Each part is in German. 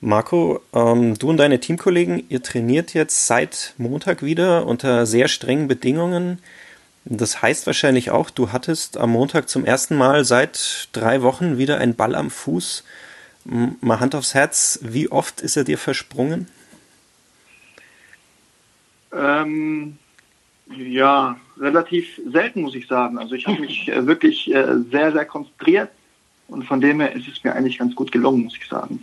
Marco, ähm, du und deine Teamkollegen, ihr trainiert jetzt seit Montag wieder unter sehr strengen Bedingungen. Das heißt wahrscheinlich auch, du hattest am Montag zum ersten Mal seit drei Wochen wieder einen Ball am Fuß. Mal Hand aufs Herz, wie oft ist er dir versprungen? Ähm, ja, relativ selten, muss ich sagen. Also ich habe mich äh, wirklich äh, sehr, sehr konzentriert und von dem her ist es mir eigentlich ganz gut gelungen, muss ich sagen.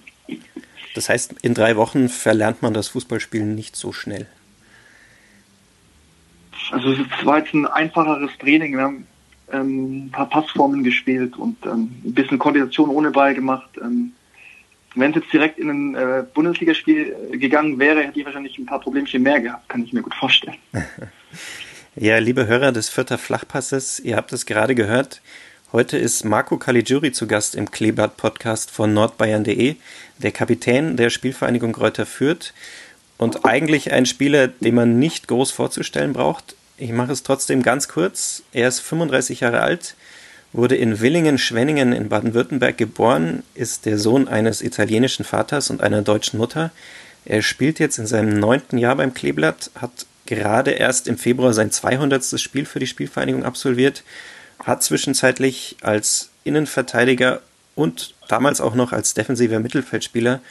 Das heißt, in drei Wochen verlernt man das Fußballspielen nicht so schnell. Also es war jetzt ein einfacheres Training. Wir haben ähm, ein paar Passformen gespielt und ähm, ein bisschen Koordination ohne Ball gemacht. Ähm, wenn es jetzt direkt in ein äh, Bundesligaspiel gegangen wäre, hätte ich wahrscheinlich ein paar Problemchen mehr gehabt, kann ich mir gut vorstellen. ja, liebe Hörer des Vierter Flachpasses, ihr habt es gerade gehört. Heute ist Marco Caligiuri zu Gast im Kleeblatt-Podcast von nordbayern.de, der Kapitän der Spielvereinigung Kräuter Fürth und eigentlich ein Spieler, den man nicht groß vorzustellen braucht. Ich mache es trotzdem ganz kurz. Er ist 35 Jahre alt, wurde in Willingen-Schwenningen in Baden-Württemberg geboren, ist der Sohn eines italienischen Vaters und einer deutschen Mutter. Er spielt jetzt in seinem neunten Jahr beim Kleeblatt, hat gerade erst im Februar sein 200. Spiel für die Spielvereinigung absolviert hat zwischenzeitlich als Innenverteidiger und damals auch noch als defensiver Mittelfeldspieler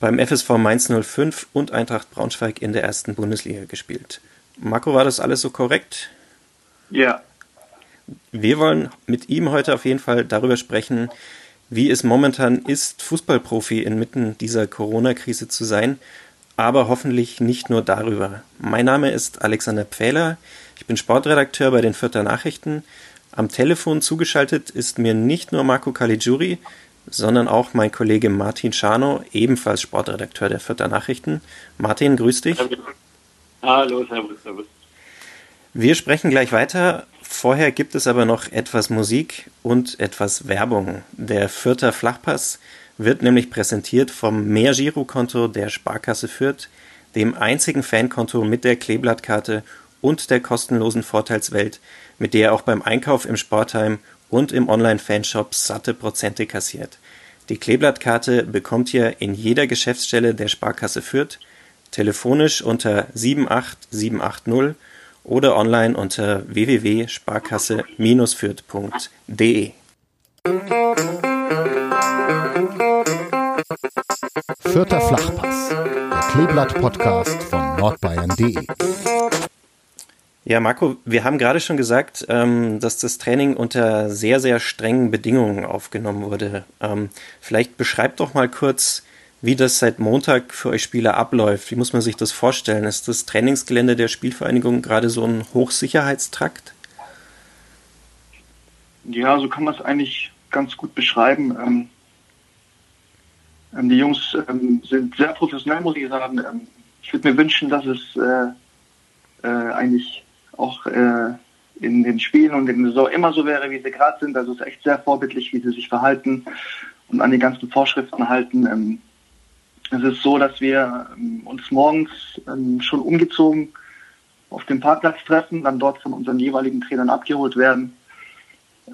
beim FSV Mainz 05 und Eintracht Braunschweig in der ersten Bundesliga gespielt. Marco, war das alles so korrekt? Ja. Wir wollen mit ihm heute auf jeden Fall darüber sprechen, wie es momentan ist, Fußballprofi inmitten dieser Corona-Krise zu sein, aber hoffentlich nicht nur darüber. Mein Name ist Alexander Pfähler, ich bin Sportredakteur bei den Vierter Nachrichten am Telefon zugeschaltet ist mir nicht nur Marco Caligiuri, sondern auch mein Kollege Martin Schano, ebenfalls Sportredakteur der Vierter Nachrichten. Martin, grüß dich. Hallo, servus, servus. Wir sprechen gleich weiter. Vorher gibt es aber noch etwas Musik und etwas Werbung. Der Vierter Flachpass wird nämlich präsentiert vom Mehrgirokonto der Sparkasse Fürth, dem einzigen Fankonto mit der Kleeblattkarte und der kostenlosen Vorteilswelt, mit der er auch beim Einkauf im Sportheim und im Online-Fanshop satte Prozente kassiert. Die Kleeblattkarte bekommt ihr in jeder Geschäftsstelle der Sparkasse Fürth, telefonisch unter 78780 oder online unter www.sparkasse-fürth.de. Vierter Flachpass, der Kleeblatt-Podcast von nordbayern.de. Ja, Marco, wir haben gerade schon gesagt, ähm, dass das Training unter sehr, sehr strengen Bedingungen aufgenommen wurde. Ähm, vielleicht beschreibt doch mal kurz, wie das seit Montag für euch Spieler abläuft. Wie muss man sich das vorstellen? Ist das Trainingsgelände der Spielvereinigung gerade so ein Hochsicherheitstrakt? Ja, so kann man es eigentlich ganz gut beschreiben. Ähm, ähm die Jungs ähm, sind sehr professionell, muss ich sagen. Ähm, ich würde mir wünschen, dass es äh, äh, eigentlich auch äh, in den Spielen und in der Saison immer so wäre, wie sie gerade sind. Also es ist echt sehr vorbildlich, wie sie sich verhalten und an die ganzen Vorschriften halten. Ähm, es ist so, dass wir ähm, uns morgens ähm, schon umgezogen auf dem Parkplatz treffen, dann dort von unseren jeweiligen Trainern abgeholt werden,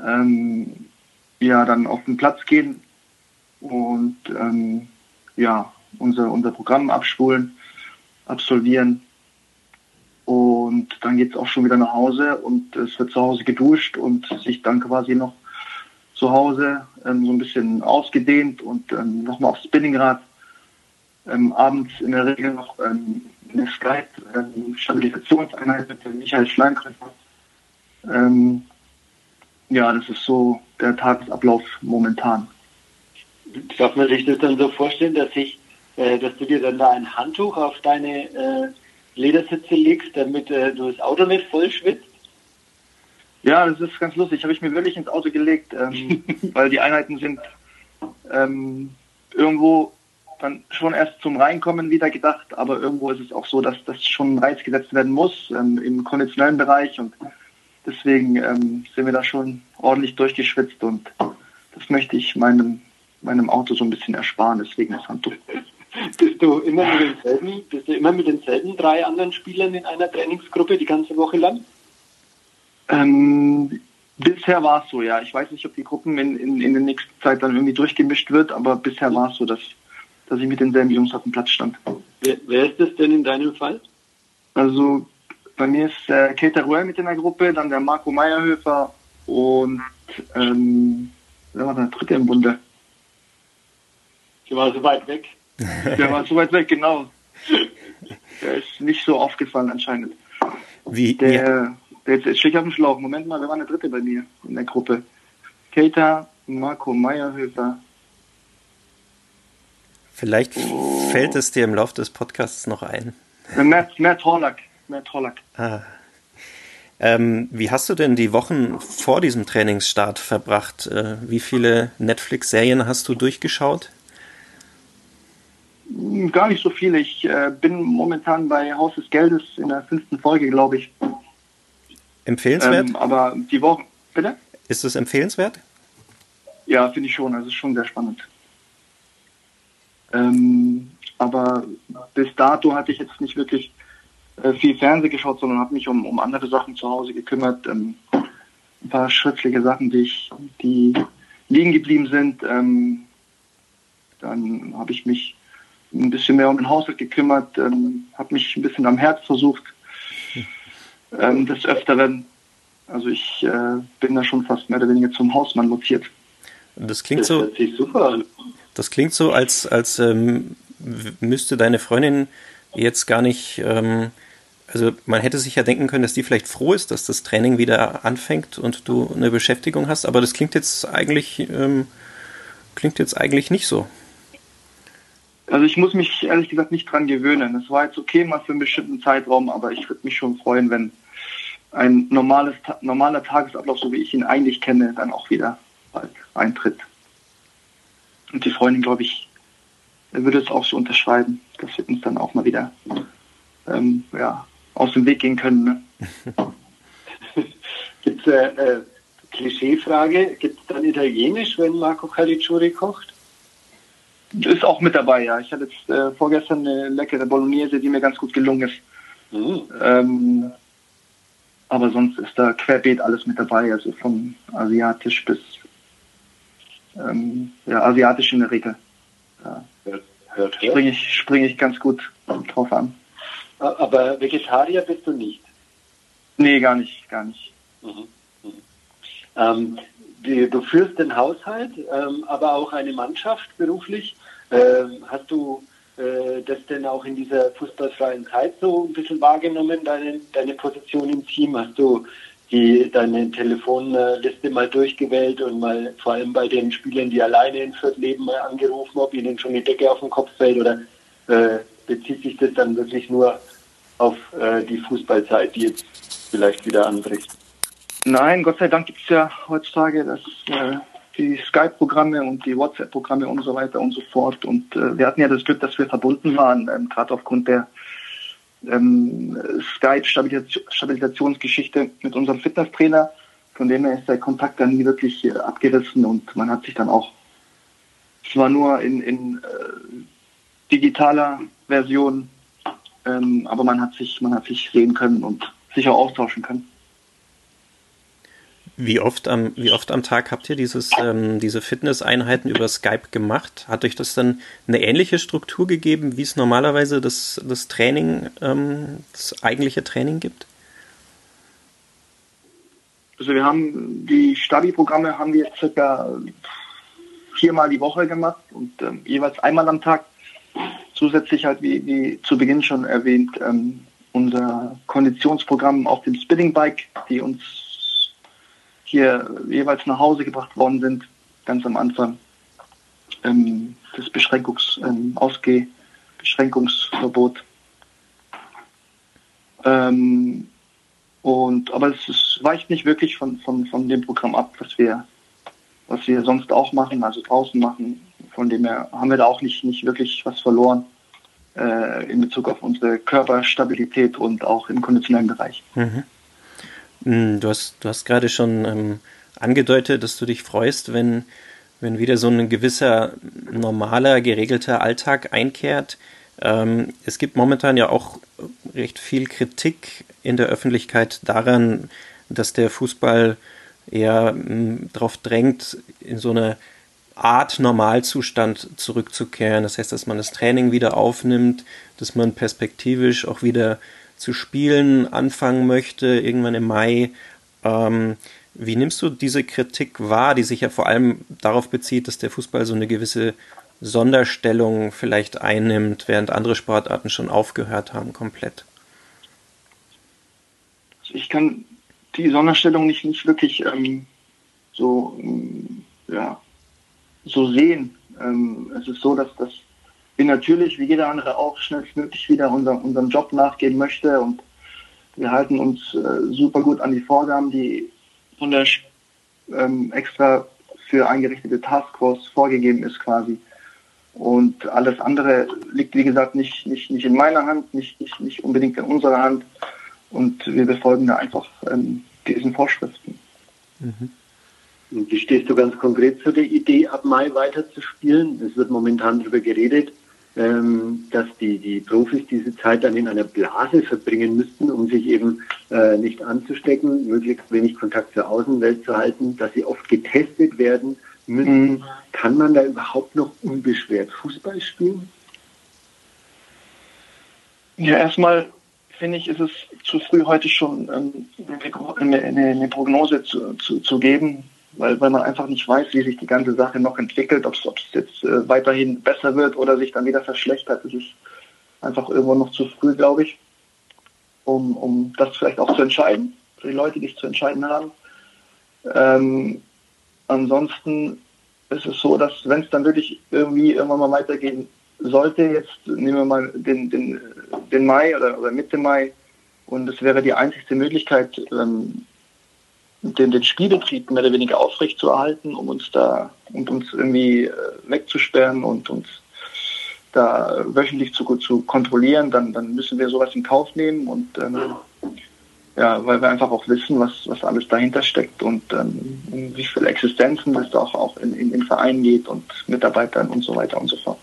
ähm, ja, dann auf den Platz gehen und ähm, ja, unser, unser Programm abspulen, absolvieren und dann geht es auch schon wieder nach Hause und es wird zu Hause geduscht und sich dann quasi noch zu Hause ähm, so ein bisschen ausgedehnt und ähm, nochmal aufs Spinningrad. Ähm, abends in der Regel noch ähm, eine Skype-Stabilisationseinheit ähm, mit Michael Schleinkrefer. Ähm, ja, das ist so der Tagesablauf momentan. Darf man sich das dann so vorstellen, dass ich, äh, dass du dir dann da ein Handtuch auf deine äh, Ledersitze legst, damit äh, du das Auto nicht voll schwitzt? Ja, das ist ganz lustig. Habe ich mir wirklich ins Auto gelegt, ähm, weil die Einheiten sind ähm, irgendwo dann schon erst zum Reinkommen wieder gedacht, aber irgendwo ist es auch so, dass das schon Reiz gesetzt werden muss ähm, im konditionellen Bereich und Deswegen ähm, sind wir da schon ordentlich durchgeschwitzt und das möchte ich meinem, meinem Auto so ein bisschen ersparen, deswegen das Handtuch. Bist du immer mit denselben, bist du immer mit denselben drei anderen Spielern in einer Trainingsgruppe die ganze Woche lang? Ähm, bisher war es so, ja. Ich weiß nicht, ob die Gruppen in, in, in der nächsten Zeit dann irgendwie durchgemischt wird, aber bisher war es so, dass, dass ich mit denselben Jungs auf dem Platz stand. Wer, wer ist das denn in deinem Fall? Also bei mir ist äh, Keter Ruel mit in der Gruppe, dann der Marco Meierhöfer und ähm, wer war der dritte im Bunde? Der war so weit weg. Der war so weit weg, genau. Der ist nicht so aufgefallen anscheinend. Wie, Der, der jetzt stehe ich auf dem Schlauch. Moment mal, wer war der dritte bei mir in der Gruppe? Keita, Marco Meierhöfer. vielleicht fällt es dir im Laufe des Podcasts noch ein. Äh, Matt, Matt Horlack. Matt Horlack. Ah. Ähm, wie hast du denn die Wochen vor diesem Trainingsstart verbracht? Äh, wie viele Netflix-Serien hast du durchgeschaut? Gar nicht so viel. Ich äh, bin momentan bei Haus des Geldes in der fünften Folge, glaube ich. Empfehlenswert? Ähm, aber die Woche. Bitte? Ist es empfehlenswert? Ja, finde ich schon. Also es ist schon sehr spannend. Ähm, aber bis dato hatte ich jetzt nicht wirklich äh, viel Fernsehen geschaut, sondern habe mich um, um andere Sachen zu Hause gekümmert. Ähm, ein paar schriftliche Sachen, die ich, die liegen geblieben sind. Ähm, dann habe ich mich ein bisschen mehr um den Haushalt gekümmert, ähm, habe mich ein bisschen am Herz versucht. Ähm, des Öfteren. Also ich äh, bin da schon fast mehr oder weniger zum Hausmann mutiert. Das klingt Das so, das klingt so, als, als ähm, müsste deine Freundin jetzt gar nicht, ähm, also man hätte sich ja denken können, dass die vielleicht froh ist, dass das Training wieder anfängt und du eine Beschäftigung hast, aber das klingt jetzt eigentlich, ähm, klingt jetzt eigentlich nicht so. Also ich muss mich ehrlich gesagt nicht dran gewöhnen. Es war jetzt okay mal für einen bestimmten Zeitraum, aber ich würde mich schon freuen, wenn ein normales, normaler Tagesablauf, so wie ich ihn eigentlich kenne, dann auch wieder bald eintritt. Und die Freundin, glaube ich, würde es auch so unterschreiben, dass wir uns dann auch mal wieder ähm, ja, aus dem Weg gehen können. Ne? Gibt es äh, äh, Klischeefrage? Gibt es dann Italienisch, wenn Marco Caligiuri kocht? Ist auch mit dabei, ja. Ich hatte jetzt äh, vorgestern eine leckere Bolognese, die mir ganz gut gelungen ist. Hm. Ähm, aber sonst ist da querbeet alles mit dabei, also von asiatisch bis ähm, ja, asiatisch in der Regel. Da Hört, hört, springe ich, spring ich ganz gut drauf an. Aber Vegetarier bist du nicht. Nee, gar nicht, gar nicht. Mhm. Mhm. Ähm, du führst den Haushalt, ähm, aber auch eine Mannschaft beruflich. Ähm, hast du äh, das denn auch in dieser fußballfreien Zeit so ein bisschen wahrgenommen, deine, deine Position im Team? Hast du die, deine Telefonliste mal durchgewählt und mal vor allem bei den Spielern, die alleine in Fürth leben, mal angerufen, ob ihnen schon die Decke auf den Kopf fällt oder äh, bezieht sich das dann wirklich nur auf äh, die Fußballzeit, die jetzt vielleicht wieder anbricht? Nein, Gott sei Dank gibt es ja heutzutage das, äh, die Skype-Programme und die WhatsApp-Programme und so weiter und so fort. Und äh, wir hatten ja das Glück, dass wir verbunden waren, ähm, gerade aufgrund der ähm, Skype-Stabilisationsgeschichte mit unserem Fitnesstrainer. Von dem her ist der Kontakt dann nie wirklich äh, abgerissen und man hat sich dann auch zwar nur in, in äh, digitaler Version, ähm, aber man hat sich, man hat sich sehen können und sich auch austauschen können. Wie oft am, wie oft am Tag habt ihr dieses, ähm, diese Fitnesseinheiten über Skype gemacht? Hat euch das dann eine ähnliche Struktur gegeben, wie es normalerweise das, das Training, ähm, das eigentliche Training gibt? Also wir haben die Stabi-Programme haben wir circa viermal die Woche gemacht und ähm, jeweils einmal am Tag. Zusätzlich halt, wie, wie zu Beginn schon erwähnt, ähm, unser Konditionsprogramm auf dem Spinning Bike, die uns hier jeweils nach Hause gebracht worden sind, ganz am Anfang ähm, des Beschränkungs, ähm, Ausgeh Beschränkungsverbot. Ähm, und aber es ist, weicht nicht wirklich von, von, von dem Programm ab, was wir, was wir sonst auch machen, also draußen machen. Von dem her haben wir da auch nicht, nicht wirklich was verloren äh, in Bezug auf unsere Körperstabilität und auch im konditionellen Bereich. Mhm. Hm, du hast, du hast gerade schon ähm, angedeutet, dass du dich freust, wenn, wenn wieder so ein gewisser normaler, geregelter Alltag einkehrt. Ähm, es gibt momentan ja auch recht viel Kritik in der Öffentlichkeit daran, dass der Fußball eher hm, darauf drängt, in so eine Art Normalzustand zurückzukehren. Das heißt, dass man das Training wieder aufnimmt, dass man perspektivisch auch wieder zu spielen anfangen möchte, irgendwann im Mai. Ähm, wie nimmst du diese Kritik wahr, die sich ja vor allem darauf bezieht, dass der Fußball so eine gewisse Sonderstellung vielleicht einnimmt, während andere Sportarten schon aufgehört haben komplett? Ich kann die Sonderstellung nicht, nicht wirklich ähm, so, ja, so sehen. Ähm, es ist so, dass, dass wir natürlich, wie jeder andere auch, schnellstmöglich wieder unser, unserem Job nachgehen möchte und wir halten uns äh, super gut an die Vorgaben, die von der ähm, extra für eingerichtete Taskforce vorgegeben ist quasi. Und alles andere liegt, wie gesagt, nicht, nicht, nicht in meiner Hand, nicht, nicht, nicht unbedingt in unserer Hand. Und wir befolgen da einfach ähm, diesen Vorschriften. Mhm. Und wie stehst du ganz konkret zu der Idee, ab Mai weiterzuspielen? Es wird momentan darüber geredet, ähm, dass die, die Profis diese Zeit dann in einer Blase verbringen müssten, um sich eben äh, nicht anzustecken, möglichst wenig Kontakt zur Außenwelt zu halten, dass sie oft getestet werden müssen. Mhm. Kann man da überhaupt noch unbeschwert Fußball spielen? Ja, erstmal finde ich, ist es zu früh heute schon ähm, eine, eine, eine, Prognose zu, zu, zu geben weil, weil man einfach nicht weiß, wie sich die ganze Sache noch entwickelt, ob es jetzt äh, weiterhin besser wird oder sich dann wieder verschlechtert. Das ist einfach irgendwo noch zu früh, glaube ich, um, um das vielleicht auch zu entscheiden, für die Leute, die es zu entscheiden haben. Ähm, ansonsten ist es so, dass wenn es dann wirklich irgendwie irgendwann mal weitergehen sollte, jetzt nehmen wir mal den, den, den Mai oder, oder Mitte Mai, und es wäre die einzigste Möglichkeit, ähm, den, den Spielbetrieb mehr oder weniger aufrecht zu erhalten, um uns da und uns irgendwie äh, wegzusperren und uns da wöchentlich zu, zu kontrollieren, dann, dann müssen wir sowas in Kauf nehmen und ähm, ja, weil wir einfach auch wissen, was, was alles dahinter steckt und ähm, wie viele Existenzen es auch, auch in, in den Vereinen geht und Mitarbeitern und so weiter und so fort.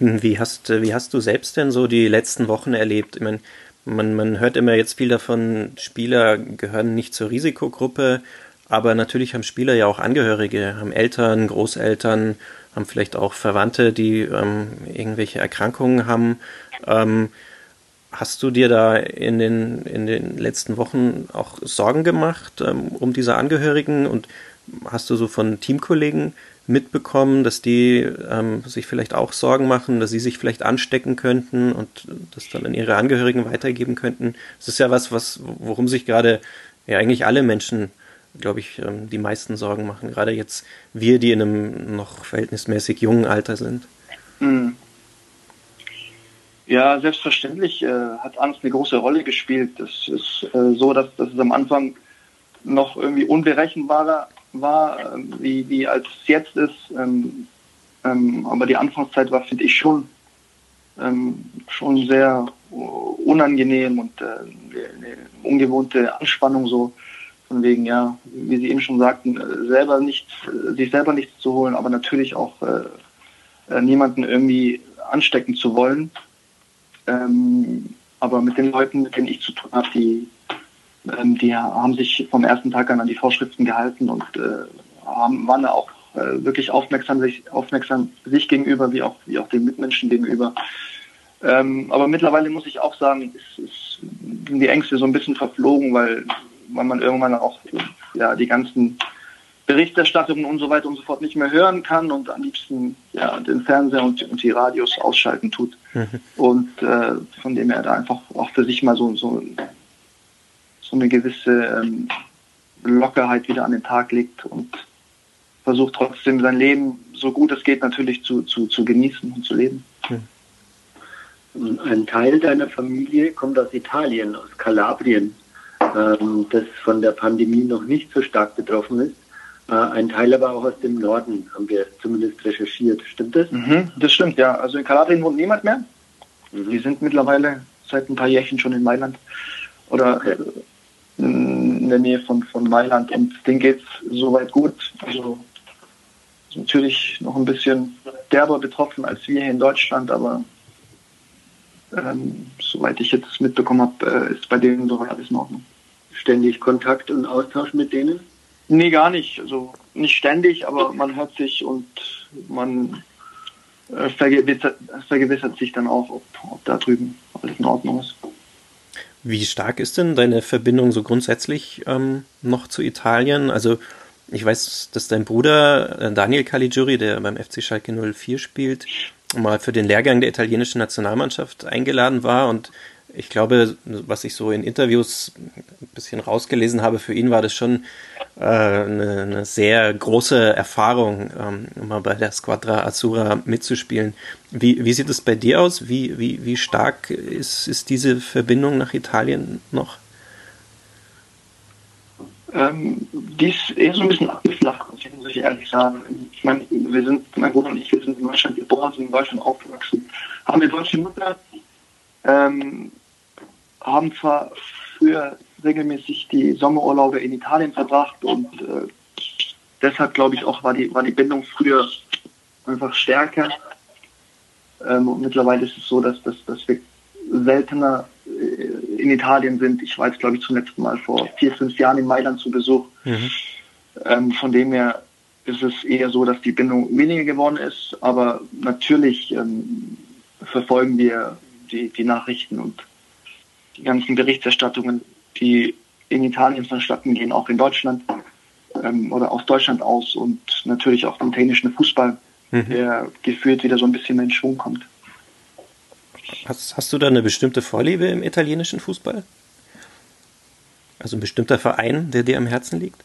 Wie hast, wie hast du selbst denn so die letzten Wochen erlebt? Ich meine, man, man hört immer jetzt viel davon, Spieler gehören nicht zur Risikogruppe, aber natürlich haben Spieler ja auch Angehörige, haben Eltern, Großeltern, haben vielleicht auch Verwandte, die ähm, irgendwelche Erkrankungen haben. Ähm, hast du dir da in den, in den letzten Wochen auch Sorgen gemacht ähm, um diese Angehörigen und hast du so von Teamkollegen mitbekommen, dass die ähm, sich vielleicht auch Sorgen machen, dass sie sich vielleicht anstecken könnten und das dann an ihre Angehörigen weitergeben könnten. Das ist ja was, was worum sich gerade ja eigentlich alle Menschen, glaube ich, ähm, die meisten Sorgen machen. Gerade jetzt wir, die in einem noch verhältnismäßig jungen Alter sind. Mhm. Ja, selbstverständlich äh, hat Angst eine große Rolle gespielt. Es ist äh, so, dass, dass es am Anfang noch irgendwie unberechenbarer war, ähm, wie, wie als es jetzt ist. Ähm, ähm, aber die Anfangszeit war, finde ich, schon, ähm, schon sehr unangenehm und äh, eine ungewohnte Anspannung so. Von wegen, ja, wie Sie eben schon sagten, äh, selber nichts, äh, sich selber nichts zu holen, aber natürlich auch äh, äh, niemanden irgendwie anstecken zu wollen. Ähm, aber mit den Leuten, mit denen ich zu tun habe, die, ähm, die haben sich vom ersten Tag an an die Vorschriften gehalten und äh, haben, waren da auch äh, wirklich aufmerksam sich, aufmerksam sich gegenüber, wie auch, wie auch den Mitmenschen gegenüber. Ähm, aber mittlerweile muss ich auch sagen, ist, ist, sind die Ängste so ein bisschen verflogen, weil, weil man irgendwann auch ja, die ganzen Berichterstattungen und so weiter und so fort nicht mehr hören kann und am liebsten ja, den Fernseher und, und die Radios ausschalten tut. Mhm. Und äh, von dem er da einfach auch für sich mal so, so so eine gewisse ähm, Lockerheit wieder an den Tag legt und versucht trotzdem sein Leben so gut es geht natürlich zu, zu, zu genießen und zu leben. Ein Teil deiner Familie kommt aus Italien, aus Kalabrien, ähm, das von der Pandemie noch nicht so stark betroffen ist. Äh, ein Teil aber auch aus dem Norden, haben wir zumindest recherchiert. Stimmt das? Mhm, das stimmt, ja. Also in Kalabrien wohnt niemand mehr. Mhm. Die sind mittlerweile seit ein paar Jährchen schon in Mailand. oder äh, in der Nähe von, von Mailand und denen geht es soweit gut. Also natürlich noch ein bisschen derber betroffen als wir hier in Deutschland, aber ähm, soweit ich jetzt mitbekommen habe, äh, ist bei denen soweit alles in Ordnung. Ständig Kontakt und Austausch mit denen? Nee, gar nicht. Also nicht ständig, aber man hört sich und man äh, vergewissert, vergewissert, sich dann auch, ob, ob da drüben alles in Ordnung ist. Wie stark ist denn deine Verbindung so grundsätzlich ähm, noch zu Italien? Also ich weiß, dass dein Bruder äh, Daniel Caligiuri, der beim FC Schalke 04 spielt, mal für den Lehrgang der italienischen Nationalmannschaft eingeladen war und ich glaube, was ich so in Interviews ein bisschen rausgelesen habe, für ihn war das schon äh, eine, eine, sehr große Erfahrung, ähm, mal bei der Squadra Azzurra mitzuspielen. Wie, wie sieht es bei dir aus? Wie, wie, wie stark ist, ist diese Verbindung nach Italien noch? Ähm, die ist eher so ein bisschen abgeflacht, muss ich ehrlich sagen. Ich meine, wir sind, mein Bruder und ich, wir sind in Deutschland geboren, sind in Deutschland aufgewachsen, haben eine deutsche Mutter, ähm, haben zwar früher regelmäßig die Sommerurlaube in Italien verbracht und äh, deshalb glaube ich auch war die, war die Bindung früher einfach stärker. Ähm, und mittlerweile ist es so, dass, dass, dass wir seltener äh, in Italien sind. Ich war jetzt, glaube ich, zum letzten Mal vor vier, fünf Jahren in Mailand zu Besuch. Mhm. Ähm, von dem her ist es eher so, dass die Bindung weniger geworden ist. Aber natürlich ähm, verfolgen wir die, die Nachrichten und die ganzen Berichterstattungen, die in Italien vonstatten gehen, auch in Deutschland ähm, oder aus Deutschland aus und natürlich auch den italienischen Fußball, mhm. der gefühlt wieder so ein bisschen in Schwung kommt. Hast, hast du da eine bestimmte Vorliebe im italienischen Fußball? Also ein bestimmter Verein, der dir am Herzen liegt?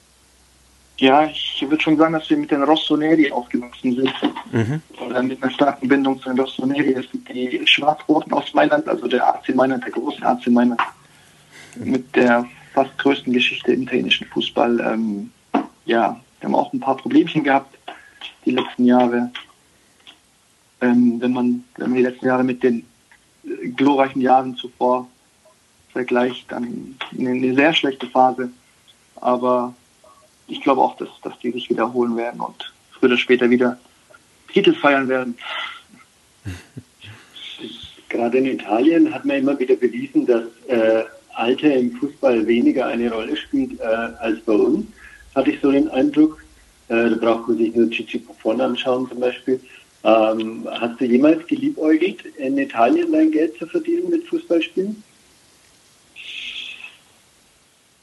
Ja, ich würde schon sagen, dass wir mit den Rossoneri aufgewachsen sind. Mhm. Oder mit einer starken Bindung zu den Rossoneri. Das sind die Schwarz-Roten aus Mailand, also der AC Mailand, der große AC Mailand. Mit der fast größten Geschichte im italienischen Fußball. Ähm, ja, wir haben auch ein paar Problemchen gehabt die letzten Jahre. Ähm, wenn man wenn man die letzten Jahre mit den glorreichen Jahren zuvor vergleicht, dann eine, eine sehr schlechte Phase. Aber ich glaube auch, dass, dass die sich wiederholen werden und früher oder später wieder Titel feiern werden. Gerade in Italien hat man immer wieder bewiesen, dass äh, Alter im Fußball weniger eine Rolle spielt äh, als bei uns, hatte ich so den Eindruck. Äh, da braucht man sich nur Cici Buffon anschauen zum Beispiel. Ähm, hast du jemals geliebäugelt, in Italien dein Geld zu verdienen mit Fußballspielen?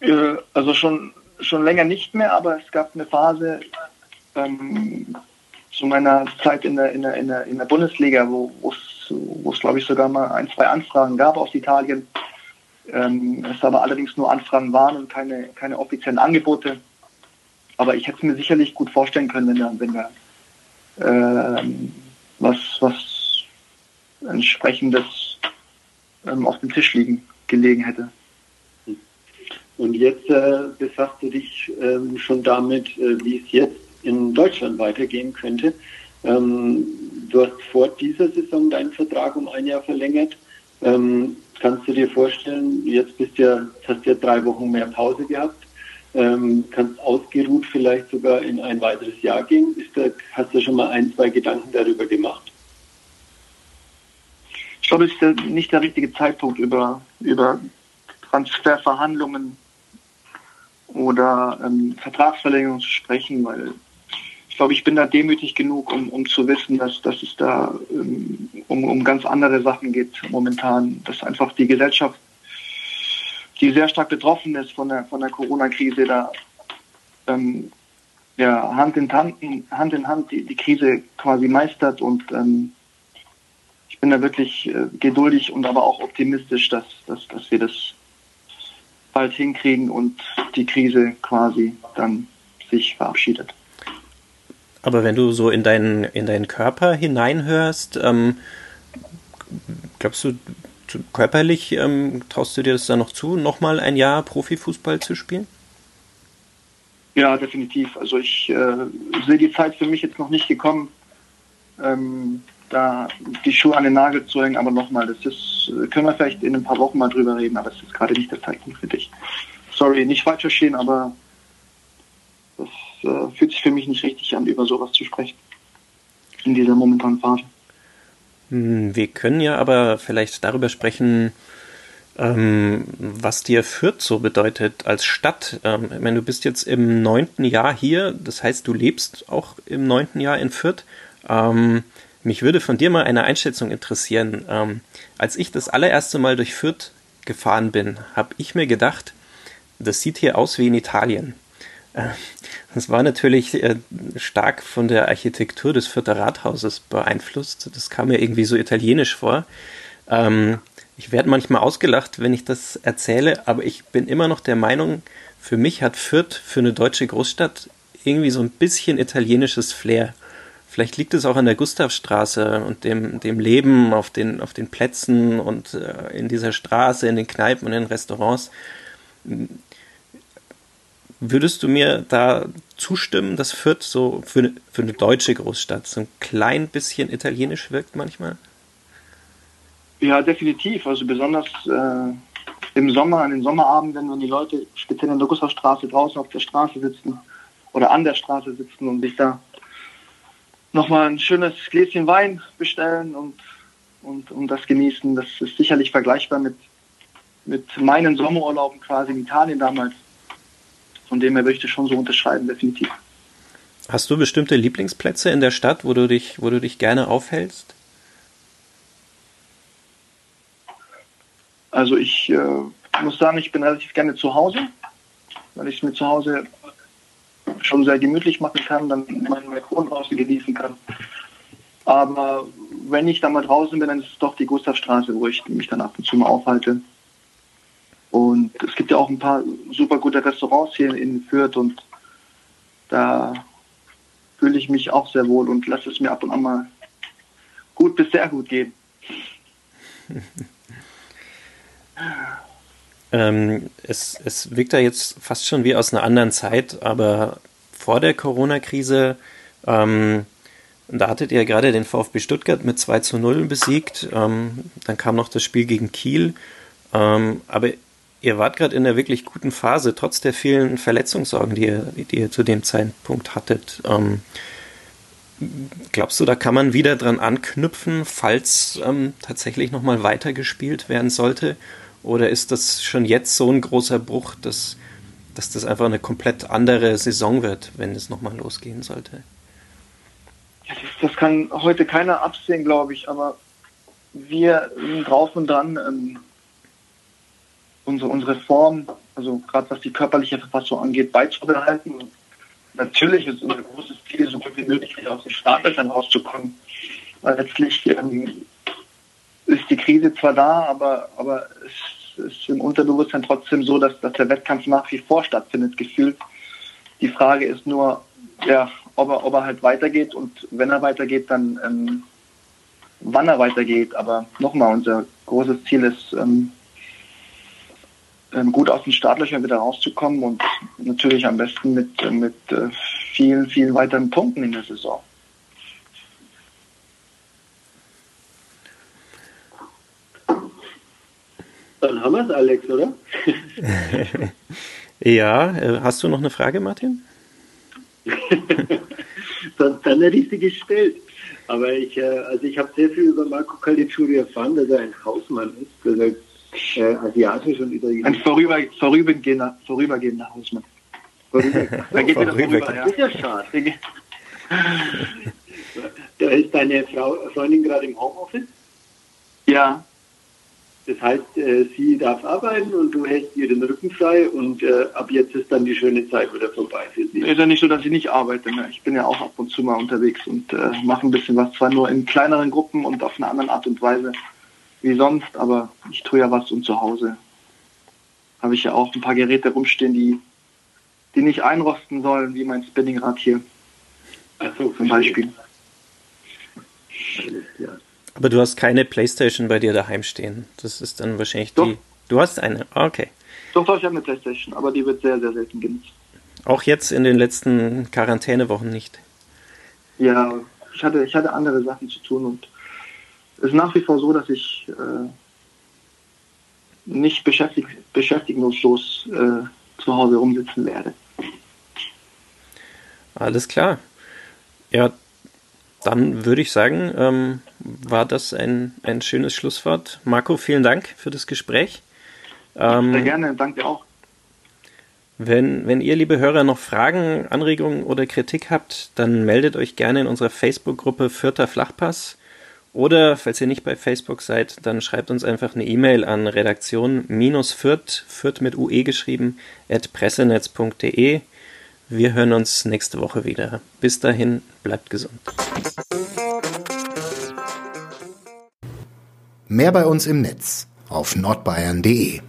Äh, also schon schon länger nicht mehr, aber es gab eine Phase ähm, zu meiner Zeit in der, in der, in der, in der Bundesliga, wo es, glaube ich, sogar mal ein, zwei Anfragen gab aus Italien. Ähm, es aber allerdings nur Anfragen waren und keine, keine offiziellen Angebote. Aber ich hätte es mir sicherlich gut vorstellen können, wenn da, wenn da ähm, was, was entsprechendes ähm, auf dem Tisch liegen gelegen hätte. Und jetzt äh, befasst du dich ähm, schon damit, äh, wie es jetzt in Deutschland weitergehen könnte. Ähm, du hast vor dieser Saison deinen Vertrag um ein Jahr verlängert. Ähm, kannst du dir vorstellen, jetzt bist ja, hast ja drei Wochen mehr Pause gehabt, ähm, kannst ausgeruht vielleicht sogar in ein weiteres Jahr gehen. Da, hast du schon mal ein, zwei Gedanken darüber gemacht? Ich glaube, es ist nicht der richtige Zeitpunkt, über, über Transferverhandlungen oder ähm, Vertragsverlängerung zu sprechen, weil ich glaube, ich bin da demütig genug, um, um zu wissen, dass, dass es da ähm, um, um ganz andere Sachen geht momentan, dass einfach die Gesellschaft, die sehr stark betroffen ist von der, von der Corona-Krise, da ähm, ja, Hand in Hand, Hand, in Hand die, die Krise quasi meistert und ähm, ich bin da wirklich äh, geduldig und aber auch optimistisch, dass, dass, dass wir das bald hinkriegen und die Krise quasi dann sich verabschiedet. Aber wenn du so in deinen, in deinen Körper hineinhörst, ähm, glaubst du, körperlich ähm, traust du dir das dann noch zu, nochmal ein Jahr Profifußball zu spielen? Ja, definitiv. Also ich äh, sehe die Zeit für mich jetzt noch nicht gekommen. Ähm, da die Schuhe an den Nagel zu hängen, aber nochmal, das ist, können wir vielleicht in ein paar Wochen mal drüber reden, aber es ist gerade nicht der Zeitpunkt für dich. Sorry, nicht falsch verstehen, aber das äh, fühlt sich für mich nicht richtig an, über sowas zu sprechen. In dieser momentanen Phase. Hm, wir können ja aber vielleicht darüber sprechen, ähm, was dir Fürth so bedeutet als Stadt. Ähm, ich meine, du bist jetzt im neunten Jahr hier, das heißt, du lebst auch im neunten Jahr in Fürth. Ähm, mich würde von dir mal eine Einschätzung interessieren. Ähm, als ich das allererste Mal durch Fürth gefahren bin, habe ich mir gedacht, das sieht hier aus wie in Italien. Äh, das war natürlich äh, stark von der Architektur des Fürther Rathauses beeinflusst. Das kam mir irgendwie so italienisch vor. Ähm, ich werde manchmal ausgelacht, wenn ich das erzähle, aber ich bin immer noch der Meinung, für mich hat Fürth für eine deutsche Großstadt irgendwie so ein bisschen italienisches Flair. Vielleicht liegt es auch an der Gustavstraße und dem, dem Leben auf den, auf den Plätzen und äh, in dieser Straße, in den Kneipen und in den Restaurants. Würdest du mir da zustimmen, dass Fürth so für eine, für eine deutsche Großstadt so ein klein bisschen italienisch wirkt manchmal? Ja, definitiv. Also besonders äh, im Sommer, an den Sommerabenden, wenn die Leute speziell in der Gustavstraße draußen auf der Straße sitzen oder an der Straße sitzen und sich da nochmal ein schönes Gläschen Wein bestellen und, und, und das genießen. Das ist sicherlich vergleichbar mit, mit meinen Sommerurlauben quasi in Italien damals. Von dem her würde ich das schon so unterschreiben, definitiv. Hast du bestimmte Lieblingsplätze in der Stadt, wo du dich, wo du dich gerne aufhältst? Also ich äh, muss sagen, ich bin relativ gerne zu Hause, weil ich es mir zu Hause schon sehr gemütlich machen kann, dann meinen Balkon draußen genießen kann. Aber wenn ich dann mal draußen bin, dann ist es doch die Gustavstraße, wo ich mich dann ab und zu mal aufhalte. Und es gibt ja auch ein paar super gute Restaurants hier in Fürth und da fühle ich mich auch sehr wohl und lasse es mir ab und an mal gut bis sehr gut gehen. ähm, es, es wirkt da jetzt fast schon wie aus einer anderen Zeit, aber vor der Corona-Krise, ähm, da hattet ihr gerade den VfB Stuttgart mit 2 zu 0 besiegt. Ähm, dann kam noch das Spiel gegen Kiel. Ähm, aber ihr wart gerade in einer wirklich guten Phase, trotz der vielen Verletzungssorgen, die ihr, die ihr zu dem Zeitpunkt hattet. Ähm, glaubst du, da kann man wieder dran anknüpfen, falls ähm, tatsächlich nochmal weitergespielt werden sollte? Oder ist das schon jetzt so ein großer Bruch, dass, dass das einfach eine komplett andere Saison wird, wenn es nochmal losgehen sollte? Ja, das, das, kann heute keiner absehen, glaube ich, aber wir sind drauf und dran, ähm, unsere, unsere Form, also gerade was die körperliche Verfassung angeht, beizubehalten. Natürlich ist unser großes Ziel, so gut wie möglich aus den Startlöchern rauszukommen. Weil letztlich ähm, ist die Krise zwar da, aber, aber es ist im Unterbewusstsein trotzdem so, dass, dass der Wettkampf nach wie vor stattfindet, gefühlt. Die Frage ist nur, ja, ob er, ob er halt weitergeht und wenn er weitergeht, dann ähm, wann er weitergeht. Aber nochmal, unser großes Ziel ist, ähm, ähm, gut aus den Startlöchern wieder rauszukommen und natürlich am besten mit, mit äh, vielen, vielen weiteren Punkten in der Saison. Dann haben wir es, Alex, oder? ja, äh, hast du noch eine Frage, Martin? dann, dann hätte ich sie gestellt. Aber ich, äh, also ich habe sehr viel über Marco Caligiuri erfahren, dass er ein Hausmann ist, dass er äh, asiatisch und italienisch. Ein vorüber, vorübergehender, vorübergehender Hausmann. Vorüber, da geht wieder vorüber, ja. Das ist ja schade. da ist deine Frau, Freundin gerade im Homeoffice? Ja. Das heißt, äh, sie darf arbeiten und du hältst ihr den Rücken frei und äh, ab jetzt ist dann die schöne Zeit wieder vorbei für sie. Ist ja nicht so, dass ich nicht arbeite. Ne? Ich bin ja auch ab und zu mal unterwegs und äh, mache ein bisschen was, zwar nur in kleineren Gruppen und auf eine andere Art und Weise wie sonst, aber ich tue ja was und zu Hause habe ich ja auch ein paar Geräte rumstehen, die, die nicht einrosten sollen, wie mein Spinningrad hier. Also zum Beispiel. Aber du hast keine Playstation bei dir daheim stehen. Das ist dann wahrscheinlich Doch. die. Du hast eine, ah, okay. Doch, doch, ich habe eine Playstation, aber die wird sehr, sehr selten genutzt. Auch jetzt in den letzten Quarantänewochen nicht. Ja, ich hatte, ich hatte andere Sachen zu tun und es ist nach wie vor so, dass ich äh, nicht beschäftig, beschäftigungslos äh, zu Hause rumsitzen werde. Alles klar. Ja, dann würde ich sagen, ähm, war das ein, ein schönes Schlusswort. Marco, vielen Dank für das Gespräch. Ähm, Sehr gerne, danke auch. Wenn, wenn ihr, liebe Hörer, noch Fragen, Anregungen oder Kritik habt, dann meldet euch gerne in unserer Facebook-Gruppe Vierter Flachpass. Oder, falls ihr nicht bei Facebook seid, dann schreibt uns einfach eine E-Mail an redaktion-fürth, fürth mit UE geschrieben, at pressenetz.de. Wir hören uns nächste Woche wieder. Bis dahin, bleibt gesund. Mehr bei uns im Netz auf nordbayern.de